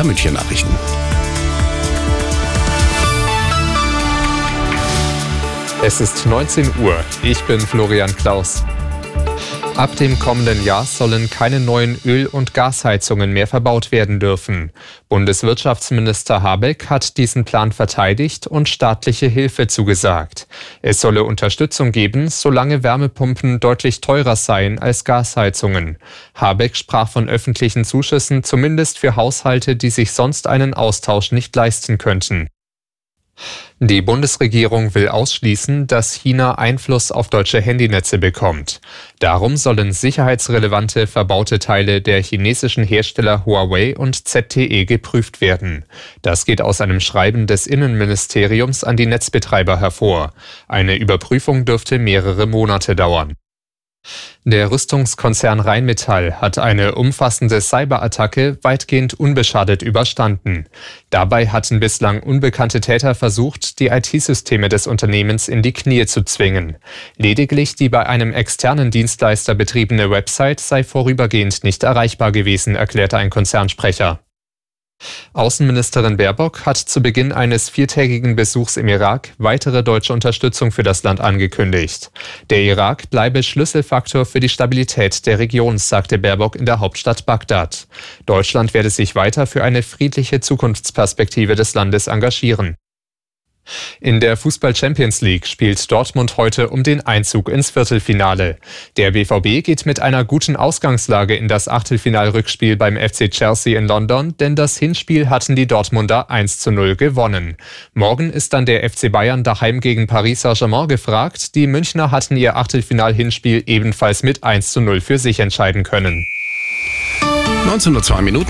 Kaiser München Nachrichten. Es ist 19 Uhr. Ich bin Florian Klaus. Ab dem kommenden Jahr sollen keine neuen Öl- und Gasheizungen mehr verbaut werden dürfen. Bundeswirtschaftsminister Habeck hat diesen Plan verteidigt und staatliche Hilfe zugesagt. Es solle Unterstützung geben, solange Wärmepumpen deutlich teurer seien als Gasheizungen. Habeck sprach von öffentlichen Zuschüssen zumindest für Haushalte, die sich sonst einen Austausch nicht leisten könnten. Die Bundesregierung will ausschließen, dass China Einfluss auf deutsche Handynetze bekommt. Darum sollen sicherheitsrelevante verbaute Teile der chinesischen Hersteller Huawei und ZTE geprüft werden. Das geht aus einem Schreiben des Innenministeriums an die Netzbetreiber hervor. Eine Überprüfung dürfte mehrere Monate dauern. Der Rüstungskonzern Rheinmetall hat eine umfassende Cyberattacke weitgehend unbeschadet überstanden. Dabei hatten bislang unbekannte Täter versucht, die IT-Systeme des Unternehmens in die Knie zu zwingen. Lediglich die bei einem externen Dienstleister betriebene Website sei vorübergehend nicht erreichbar gewesen, erklärte ein Konzernsprecher. Außenministerin Baerbock hat zu Beginn eines viertägigen Besuchs im Irak weitere deutsche Unterstützung für das Land angekündigt. Der Irak bleibe Schlüsselfaktor für die Stabilität der Region, sagte Baerbock in der Hauptstadt Bagdad. Deutschland werde sich weiter für eine friedliche Zukunftsperspektive des Landes engagieren. In der Fußball Champions League spielt Dortmund heute um den Einzug ins Viertelfinale. Der BVB geht mit einer guten Ausgangslage in das Achtelfinalrückspiel beim FC Chelsea in London, denn das Hinspiel hatten die Dortmunder 1 zu 0 gewonnen. Morgen ist dann der FC Bayern daheim gegen Paris Saint-Germain gefragt. Die Münchner hatten ihr Achtelfinal-Hinspiel ebenfalls mit 1 zu 0 für sich entscheiden können. 1902 Minuten.